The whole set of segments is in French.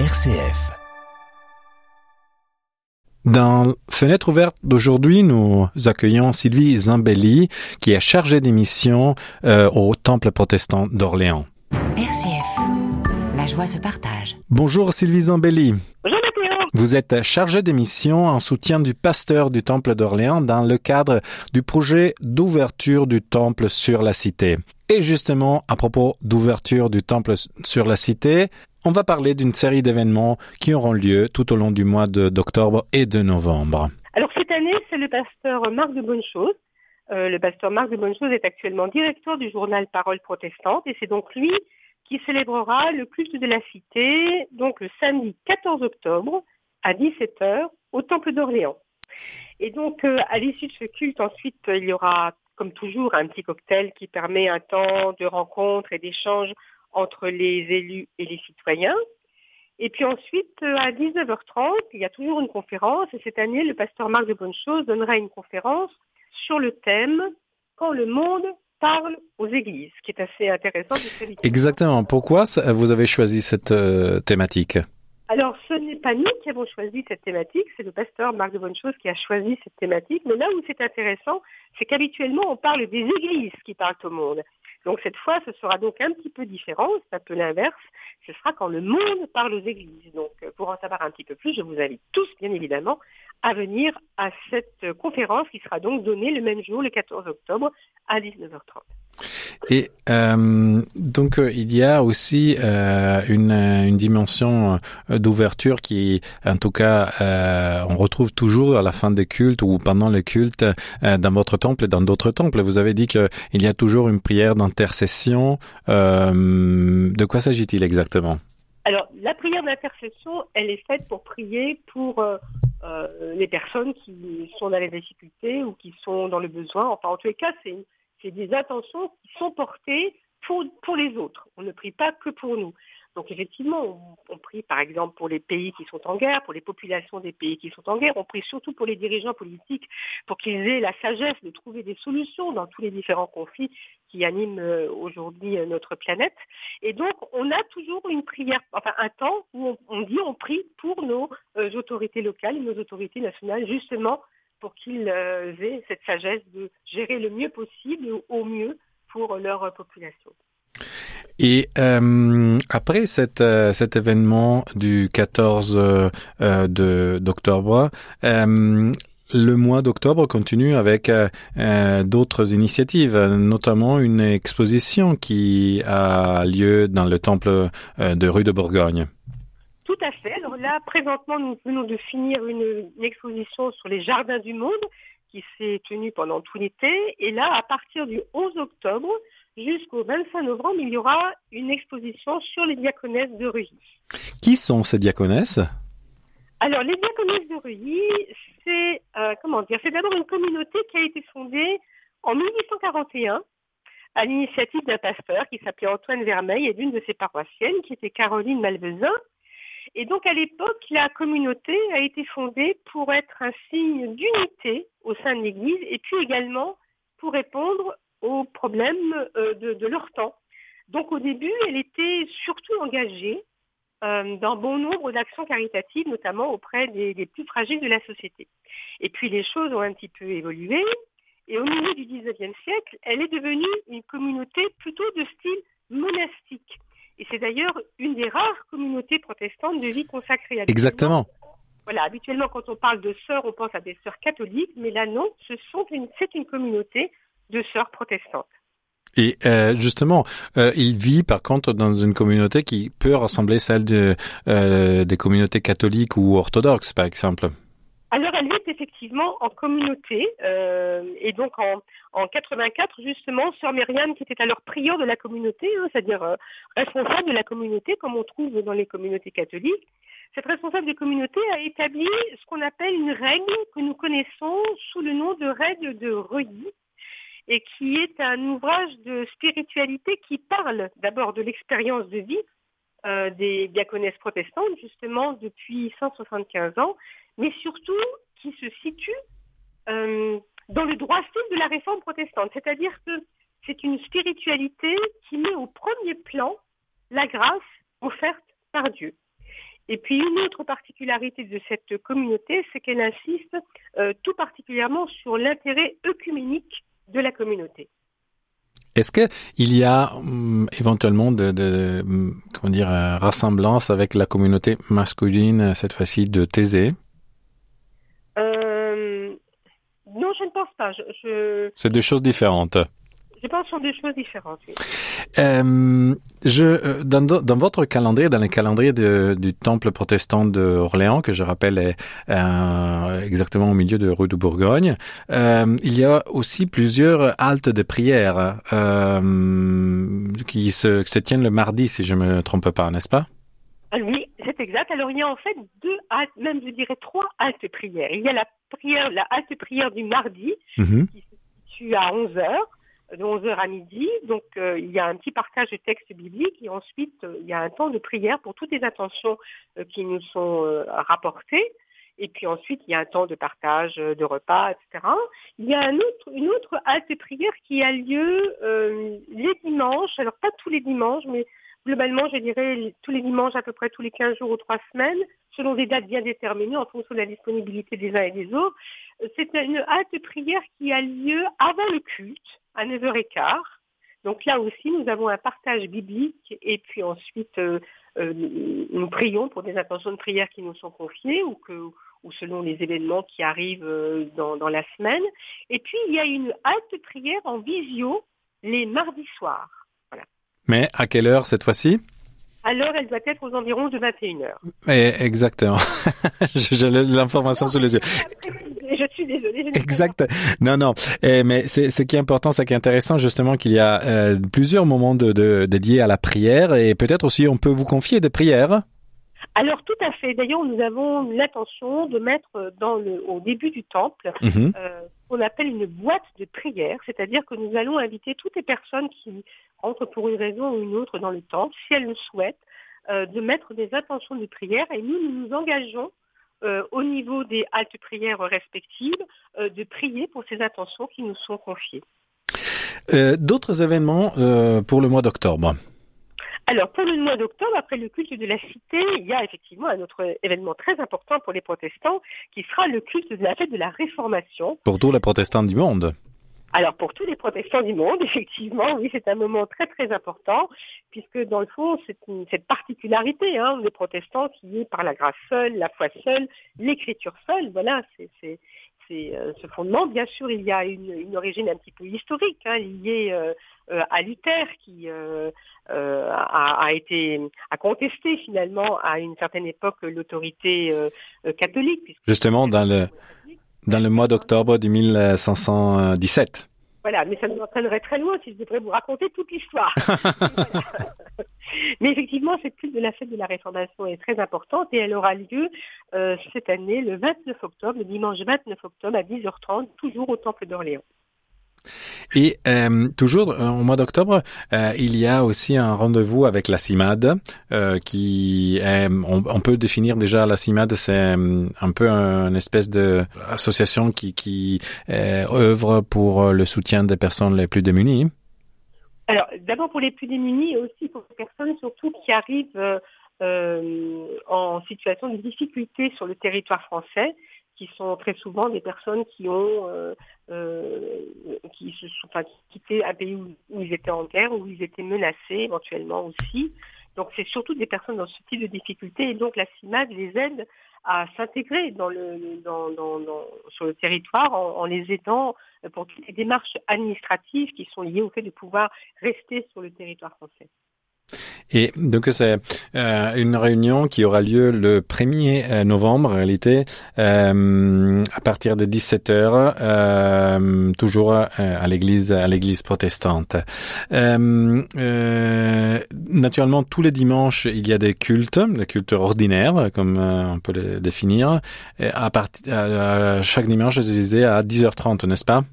RCF. Dans Fenêtre ouverte d'aujourd'hui, nous accueillons Sylvie Zambelli, qui est chargée d'émission euh, au Temple protestant d'Orléans. RCF. La joie se partage. Bonjour Sylvie Zambelli. Bonjour Mathéo. Vous êtes chargée d'émission en soutien du pasteur du Temple d'Orléans dans le cadre du projet d'ouverture du Temple sur la Cité. Et justement, à propos d'ouverture du Temple sur la Cité, on va parler d'une série d'événements qui auront lieu tout au long du mois d'octobre et de novembre. Alors cette année, c'est le pasteur Marc de Bonnechose. Euh, le pasteur Marc de Bonnechose est actuellement directeur du journal Parole protestante et c'est donc lui qui célébrera le culte de la cité, donc le samedi 14 octobre à 17h au Temple d'Orléans. Et donc euh, à l'issue de ce culte, ensuite, il y aura comme toujours un petit cocktail qui permet un temps de rencontre et d'échange entre les élus et les citoyens. Et puis ensuite, euh, à 19h30, il y a toujours une conférence. Et cette année, le pasteur Marc de Bonnechose donnera une conférence sur le thème Quand le monde parle aux églises, qui est assez intéressant. Exactement. Pourquoi vous avez choisi cette euh, thématique? Alors, ce n'est pas nous qui avons choisi cette thématique, c'est le pasteur Marc de Bonnechose qui a choisi cette thématique. Mais là où c'est intéressant, c'est qu'habituellement, on parle des églises qui parlent au monde. Donc cette fois, ce sera donc un petit peu différent, c'est un peu l'inverse. Ce sera quand le monde parle aux églises. Donc euh, pour en savoir un petit peu plus, je vous invite tous, bien évidemment, à venir à cette conférence qui sera donc donnée le même jour, le 14 octobre, à 19h30. Et euh, donc euh, il y a aussi euh, une, une, dimension d'ouverture qui, en tout cas, on retrouve toujours à la fin des cultes ou pendant les cultes dans votre temple et dans d'autres temples. Vous avez dit qu'il y a toujours une prière d'intercession. de quoi s'agit-il exactement? Alors la prière d'intercession, elle est faite pour prier pour les personnes qui sont dans les difficultés ou qui sont dans le besoin. Enfin, en tous les cas, c'est une c'est des intentions qui sont portées pour, pour les autres. On ne prie pas que pour nous. Donc effectivement, on, prie par exemple pour les pays qui sont en guerre, pour les populations des pays qui sont en guerre, on prie surtout pour les dirigeants politiques, pour qu'ils aient la sagesse de trouver des solutions dans tous les différents conflits qui animent euh, aujourd'hui euh, notre planète. Et donc on a toujours une prière, enfin un temps où on, dit on prie pour nos euh, autorités locales et nos autorités nationales, justement pour qu'ils aient cette sagesse de gérer le mieux possible, au mieux pour leur population. Et euh, après euh, cet événement du 14 euh, d'octobre, le mois d'octobre continue avec d'autres initiatives, notamment une exposition qui a lieu dans le temple de rue de Bourgogne. Tout à fait. Alors là, présentement, nous venons de finir une, exposition sur les jardins du monde qui s'est tenue pendant tout l'été. Et là, à partir du 11 octobre jusqu'au 25 novembre, il y aura une exposition sur les diaconesses de Ruy. Qui sont ces diaconesses? Alors, les diaconesses de Ruy, c'est euh, comment dire C'est d'abord une communauté qui a été fondée en 1841 à l'initiative d'un pasteur qui s'appelait Antoine Vermeil et d'une de ses paroissiennes qui était Caroline Malvezin. Et donc à l'époque, la communauté a été fondée pour être un signe d'unité au sein de l'Église et puis également pour répondre aux problèmes euh, de, leur temps. Donc au début, elle était surtout engagée euh, dans bon nombre d'actions caritatives, notamment auprès des, des, plus fragiles de la société. Et puis les choses ont un petit peu évolué. Et au milieu du XIXe siècle, elle est devenue une communauté plutôt de style monastique. Et c'est d'ailleurs une des rares communautés protestantes de vie consacrée. à Exactement. Voilà, habituellement, quand on parle de sœurs, on pense à des sœurs catholiques, mais là, non, ce sont c'est une communauté de sœurs protestantes. Et euh, justement, euh, il vit par contre dans une communauté qui peut ressembler celle de, euh, des communautés catholiques ou orthodoxes, par exemple. Alors, elle vit effectivement en communauté. Euh, et donc, en, en 84, justement, Sœur Myriam, qui était alors prieur de la communauté, hein, c'est-à-dire euh, responsable de la communauté, comme on trouve dans les communautés catholiques, cette responsable de communauté a établi ce qu'on appelle une règle que nous connaissons sous le nom de règle de Reuilly, et qui est un ouvrage de spiritualité qui parle d'abord de l'expérience de vie euh, des diaconesses protestantes, justement, depuis 175 ans, mais surtout qui se situe euh, dans le droit style de la réforme protestante. C'est-à-dire que c'est une spiritualité qui met au premier plan la grâce offerte par Dieu. Et puis une autre particularité de cette communauté, c'est qu'elle insiste euh, tout particulièrement sur l'intérêt œcuménique de la communauté. Est-ce que il y a hum, éventuellement de, de, hum, comment dire euh, rassemblance avec la communauté masculine cette fois-ci de Thésée euh, Non, je ne pense pas. Je, je... C'est deux choses différentes. Je pense sont des choses différentes. Oui. Euh, je, euh, dans, dans, votre calendrier, dans le calendrier de, du temple protestant de Orléans, que je rappelle est euh, exactement au milieu de rue de Bourgogne, euh, il y a aussi plusieurs haltes de prière euh, qui se, se tiennent le mardi, si je me trompe pas, n'est-ce pas? Ah Oui, Alors il y a en fait deux même je dirais trois haltes prières. Il y a la prière, la halte prière du mardi, Mhm. qui se situe à 11 heures de 11h à midi. Donc, euh, il y a un petit partage de textes bibliques et ensuite, euh, il y a un temps de prière pour toutes les intentions euh, qui nous sont rapportées. Et puis ensuite, il y a un temps de partage de repas, etc. Il y a un autre, une autre halte prière qui a lieu les dimanches. Alors, pas tous les dimanches, mais globalement, je dirais tous les dimanches, à peu près tous les 15 jours ou 3 semaines, selon des dates bien déterminées en fonction de la disponibilité des uns et des autres. Euh, C'est une halte prière qui a lieu avant le culte, à 9h15. Donc là aussi, nous avons un partage biblique et puis ensuite, euh, euh, nous prions pour des intentions de prière qui nous sont confiées ou, que, ou selon les événements qui arrivent dans, dans la semaine. Et puis, il y a une halte prière en visio les mardis soirs. Mais à quelle heure cette fois-ci? Alors, elle doit être aux environs de 21h. Eh, Exactement. J'ai l'information sous les yeux. Je suis désolée. je Exact. Non, non. Eh, mais c'est ce qui est important, ce qui est intéressant, justement, qu'il y a euh, plusieurs moments de, de, dédiés à la prière et peut-être aussi on peut vous confier des prières. Alors tout à fait. D'ailleurs, nous avons l'intention de mettre dans le, au début du temple Mhm. euh, qu'on appelle une boîte de prière, c'est-à-dire que nous allons inviter toutes les personnes qui rentrent pour une raison ou une autre dans le temple, si elles le souhaitent, euh, de mettre des intentions de prière. Et nous, nous engageons euh, au niveau des haltes prières respectives euh, de prier pour ces intentions qui nous sont confiées. D'autres événements pour le mois d'octobre? Alors, pour le mois d'octobre, après le culte de la cité, il y a effectivement un autre événement très important pour les protestants, qui sera le culte de la fête de la Réformation. Pour tous les protestants du monde. Alors, pour tous les protestants du monde, effectivement, oui, c'est un moment très, très important, puisque dans le fond, c'est une- cette particularité hein, des protestants qui est par la grâce seule, la foi seule, l'écriture seule, voilà, c'est c'est, euh, ce fondement. Bien sûr, il y a une, une origine un petit peu historique, hein, liée euh, euh, à Luther, qui euh, a, a été a contesté finalement à une certaine époque l'autorité euh, catholique. Justement, dans le, dans le mois d'octobre de 1517. Voilà, mais ça nous entraînerait très loin si je devrais vous raconter toute l'histoire. Mais effectivement, cette culte de la fête de la Réformation est très importante et elle aura lieu euh, cette année le 29 octobre, le dimanche 29 octobre à 10h30, toujours au Temple d'Orléans. Et euh, toujours euh, au mois d'octobre, euh, il y a aussi un rendez-vous avec la CIMAD, qui on, peut définir déjà la CIMAD, c'est un peu une espèce de association qui, œuvre pour le soutien des personnes les plus démunies. Alors, d'abord pour les plus démunis et aussi pour les personnes surtout qui arrivent en situation de difficulté sur le territoire français, qui sont très souvent des personnes qui ont euh, euh, qui se sont enfin, qui quitté un pays où, ils étaient en guerre, où ils étaient menacés éventuellement aussi. Donc c'est surtout des personnes dans ce type de difficulté et donc la CIMAD les aide à s'intégrer dans le dans, dans, sur le territoire en, en les aidant pour toutes les démarches administratives qui sont liées au fait de pouvoir rester sur le territoire français. Et donc c'est euh, une réunion qui aura lieu le 1er novembre en réalité euh, à partir de 17 heures euh, toujours euh, à l'église à l'église protestante. Euh, euh, naturellement tous les dimanches il y a des cultes, des cultes ordinaires comme euh, on peut les définir. À partir chaque dimanche je disais à 10h30 n'est-ce pas?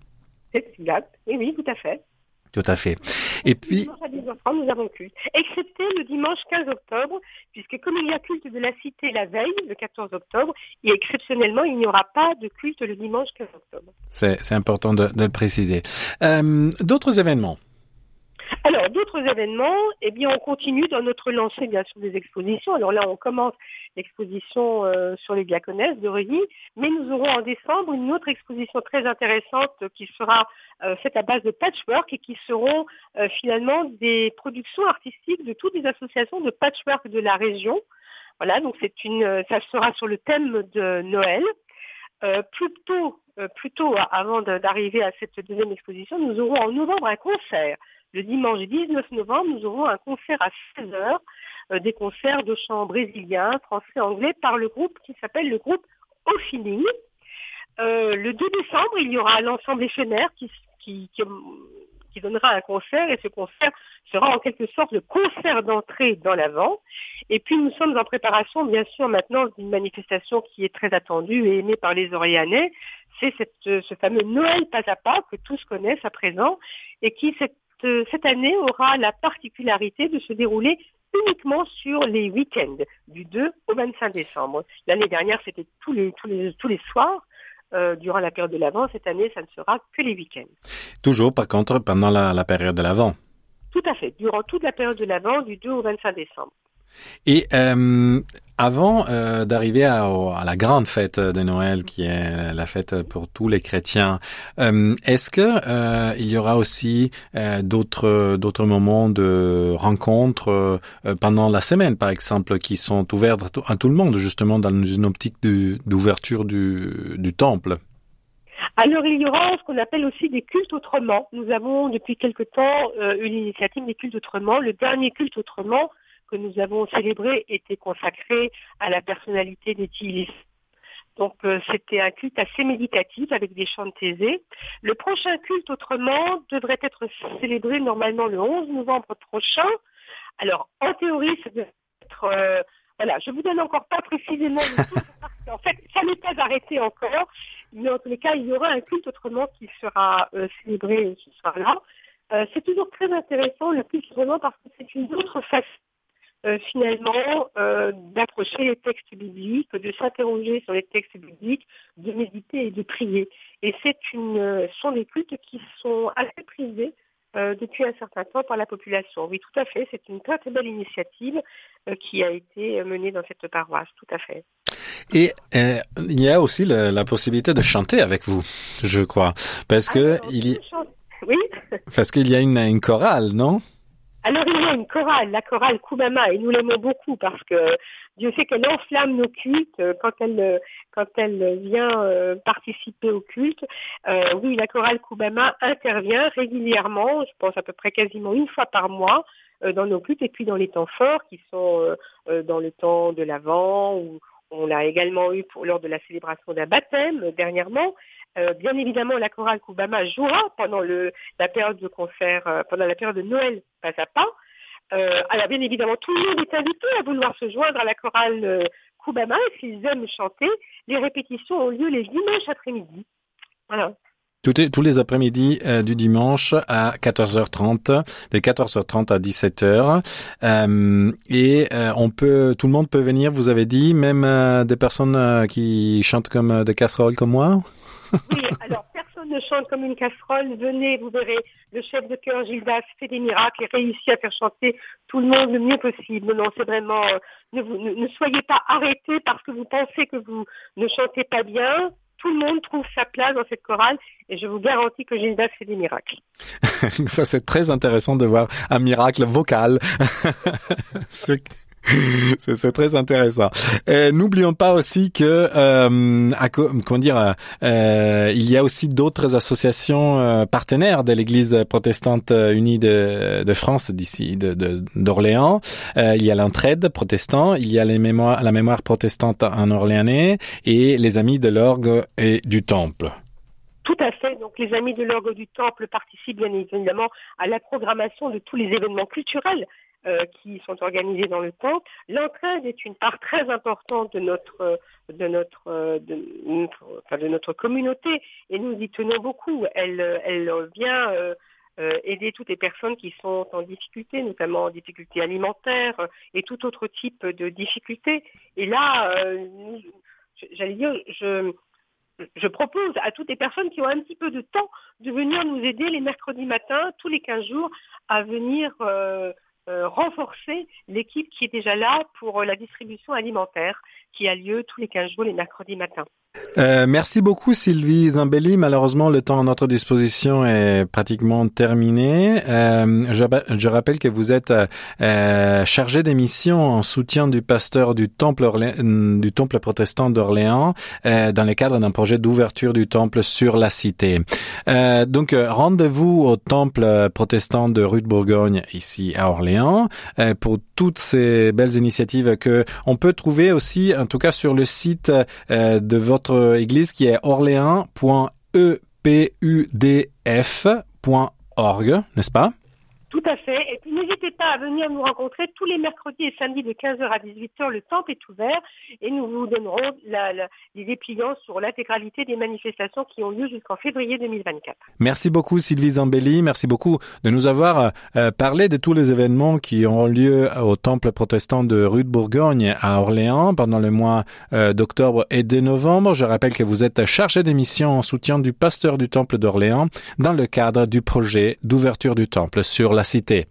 Exact. Oui oui tout à fait. Tout à fait. Et puis, dimanche à 10h30, nous avons culte. Excepté le dimanche 15 octobre, puisque comme il y a culte de la cité la veille, le 14 octobre, et exceptionnellement, il n'y aura pas de culte le dimanche 15 octobre. C'est, c'est important de, de le préciser. Euh, d'autres événements? Alors, d'autres événements, eh bien, on continue dans notre lancée, bien sûr, des expositions. Alors là, on commence l'exposition euh, sur les diaconesses de Reuilly, mais nous aurons en décembre une autre exposition très intéressante qui sera euh, faite à base de patchwork et qui seront euh, finalement des productions artistiques de toutes les associations de patchwork de la région. Voilà, donc c'est une, ça sera sur le thème de Noël. plutôt, plutôt avant d'arriver à cette deuxième exposition, nous aurons en novembre un concert le dimanche 19 novembre, nous aurons un concert à 16h, euh, des concerts de chant brésiliens, français, anglais, par le groupe qui s'appelle le groupe Au Feeling. Euh, le 2 décembre, il y aura l'ensemble éphémère qui, qui, qui, donnera un concert et ce concert sera en quelque sorte le concert d'entrée dans l'avant. Et puis nous sommes en préparation bien sûr maintenant d'une manifestation qui est très attendue et aimée par les Orianais. C'est ce fameux Noël pas à pas que tous connaissent à présent et qui cette cette année aura la particularité de se dérouler uniquement sur les week-ends, du 2 au 25 décembre. L'année dernière, c'était tous les, tous les, tous les soirs. Euh, durant la période de l'Avent, cette année, ça ne sera que les week-ends. Toujours, par contre, pendant la, la période de l'Avent Tout à fait, durant toute la période de l'Avent, du 2 au 25 décembre. Et euh, avant euh, d'arriver à, la grande fête de Noël, qui est la fête pour tous les chrétiens, euh, est-ce que euh, il y aura aussi d'autres d'autres moments de rencontres pendant la semaine, par exemple, qui sont ouverts à tout le monde, justement dans une optique d'ouverture du, du temple? Alors il y aura ce qu'on appelle aussi des cultes autrement. Nous avons depuis quelque temps une initiative des cultes autrement. Le dernier culte autrement que nous avons célébré était consacré à la personnalité d'Étilis. Donc euh, c'était un culte assez méditatif avec des chants de thésée. Le prochain culte autrement devrait être célébré normalement le 11 novembre prochain. Alors en théorie, ça devrait être euh, voilà, je vous donne encore pas précisément le parce qu'en fait, ça n'est pas arrêté encore, mais en tous les cas, il y aura un culte autrement qui sera euh, célébré ce soir-là. c'est toujours très intéressant le culte autrement parce que c'est une autre façon euh, finalement euh, d'approcher les textes bibliques, de s'interroger sur les textes bibliques, de méditer et de prier. Et c'est une, euh, sont des cultes qui sont assez prisés depuis un certain temps par la population. Oui, tout à fait. C'est une très très belle initiative qui a été menée dans cette paroisse. Tout à fait. Et il y a aussi la possibilité de chanter avec vous, je crois, parce que il y... oui. parce qu'il y a une, une chorale, non? Une chorale, la chorale Koubama, et nous l'aimons beaucoup parce que Dieu sait qu'elle enflamme nos cultes euh, quand elle euh, quand elle vient euh, participer au culte. oui, la chorale Koubama intervient régulièrement, je pense à peu près quasiment une fois par mois dans nos cultes et puis dans les temps forts qui sont dans le temps de l'Avent ou on l'a également eu lors de la célébration d'un baptême dernièrement. Bien évidemment, la chorale Koubama jouera pendant le, la période de concert, pendant la période de Noël, pas à pas. Euh, alors, bien évidemment, tout le monde est invité à vouloir se joindre à la chorale Koubama et s'ils aiment chanter, les répétitions ont lieu les dimanches après-midi. Voilà. tous les après-midi du dimanche à 14h30, de 14h30 à 17h. et on peut, tout le monde peut venir, vous avez dit, même des personnes qui chantent comme des casseroles comme moi? Oui, alors ne chante comme une casserole. Venez, vous verrez, le chef de chœur Gildas fait des miracles et réussit à faire chanter tout le monde le mieux possible. Non, c'est vraiment, euh, ne, soyez pas arrêtés parce que vous pensez que vous ne chantez pas bien. Tout le monde trouve sa place dans cette chorale et je vous garantis que Gildas fait des miracles. Ça, c'est très intéressant de voir un miracle vocal. C'est très intéressant. N'oublions pas aussi que, euh, comment dire, euh, il y a aussi d'autres associations euh, partenaires de l'Église protestante unie de, de France d'ici, d'Orléans. De, euh, il y a l'entraide protestant, il y a les mémoires, la mémoire protestante en Orléanais et les Amis de l'orgue et du Temple. Tout à fait. Donc, les Amis de l'orgue du Temple participent bien évidemment à la programmation de tous les événements culturels euh, qui sont organisés dans le temps. L'entraide est une part très importante de notre de notre de notre, enfin, de notre communauté et nous y tenons beaucoup. Elle elle vient euh, euh, aider toutes les personnes qui sont en difficulté, notamment en difficulté alimentaire et tout autre type de difficulté. Et là, j'allais dire, je je propose à toutes les personnes qui ont un petit peu de temps de venir nous aider les mercredis matins, tous les 15 jours, à venir euh, euh, renforcer l'équipe qui est déjà là pour la distribution alimentaire qui a lieu tous les 15 jours les mercredis matins. Euh, merci beaucoup Sylvie Zambelli. Malheureusement, le temps à notre disposition est pratiquement terminé. Euh, je, je, rappelle que vous êtes euh, chargé des missions en soutien du pasteur du temple, du temple protestant d'Orléans euh, dans le cadre d'un projet d'ouverture du temple sur la cité. Euh, donc, rendez-vous au temple protestant de rue de Bourgogne ici à Orléans pour toutes ces belles initiatives que on peut trouver aussi, en tout cas sur le site de votre notre église qui est orléans.epudf.org, n'est-ce pas? Tout à fait. Et puis n'hésitez pas à venir nous rencontrer tous les mercredis et samedis de 15h à 18h. Le temple est ouvert et nous vous donnerons la, la, les dépliants sur l'intégralité des manifestations qui ont lieu jusqu'en février 2024. Merci beaucoup Sylvie Zambelli. Merci beaucoup de nous avoir euh, parlé de tous les événements qui ont lieu au temple protestant de rue de Bourgogne à Orléans pendant le mois euh, d'octobre et de novembre. Je rappelle que vous êtes chargé d'émission en soutien du pasteur du temple d'Orléans dans le cadre du projet d'ouverture du temple sur la cité.